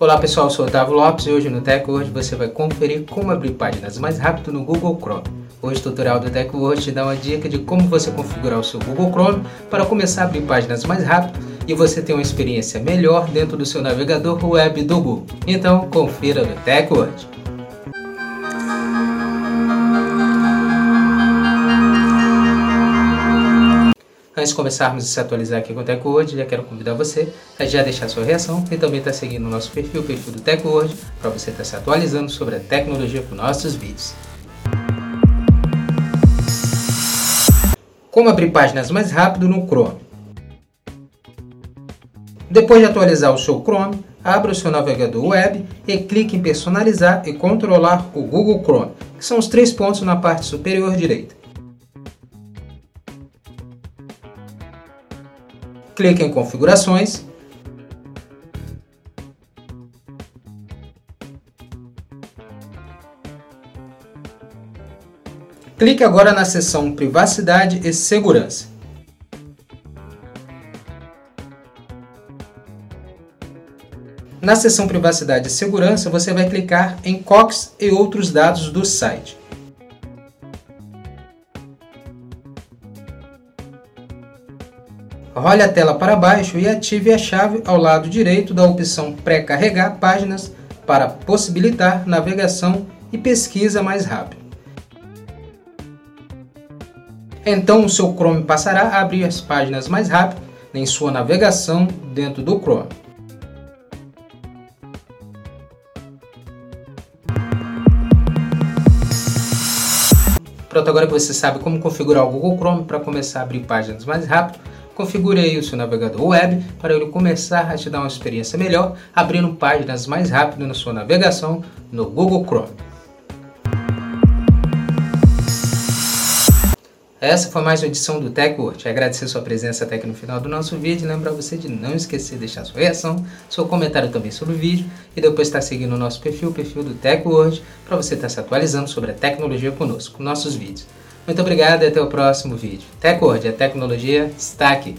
Olá pessoal, eu sou Otávio Lopes e hoje no TechWord você vai conferir como abrir páginas mais rápido no Google Chrome. Hoje o tutorial do TechWord te dá uma dica de como você configurar o seu Google Chrome para começar a abrir páginas mais rápido e você ter uma experiência melhor dentro do seu navegador web do Google. Então confira no TechWord. Antes de começarmos a se atualizar aqui com o TechWord, já quero convidar você a já deixar sua reação e também estar tá seguindo o nosso perfil, o perfil do TechWord, para você estar tá se atualizando sobre a tecnologia com nossos vídeos. Como abrir páginas mais rápido no Chrome. Depois de atualizar o seu Chrome, abra o seu navegador web e clique em personalizar e controlar o Google Chrome, que são os três pontos na parte superior direita. Clique em configurações, Clique agora na seção Privacidade e Segurança. Na seção Privacidade e Segurança, você vai clicar em Cox e outros dados do site. Role a tela para baixo e ative a chave ao lado direito da opção Pré-carregar páginas para possibilitar navegação e pesquisa mais rápido. Então o seu Chrome passará a abrir as páginas mais rápido em sua navegação dentro do Chrome. Pronto, agora que você sabe como configurar o Google Chrome para começar a abrir páginas mais rápido, configure o seu navegador web para ele começar a te dar uma experiência melhor, abrindo páginas mais rápido na sua navegação no Google Chrome. Essa foi mais uma edição do TechWord. Agradecer sua presença até aqui no final do nosso vídeo. Lembrar você de não esquecer de deixar sua reação, seu comentário também sobre o vídeo e depois estar seguindo o nosso perfil, o perfil do TechWord, para você estar se atualizando sobre a tecnologia conosco, nossos vídeos. Muito obrigado e até o próximo vídeo. TechWord, a tecnologia está aqui.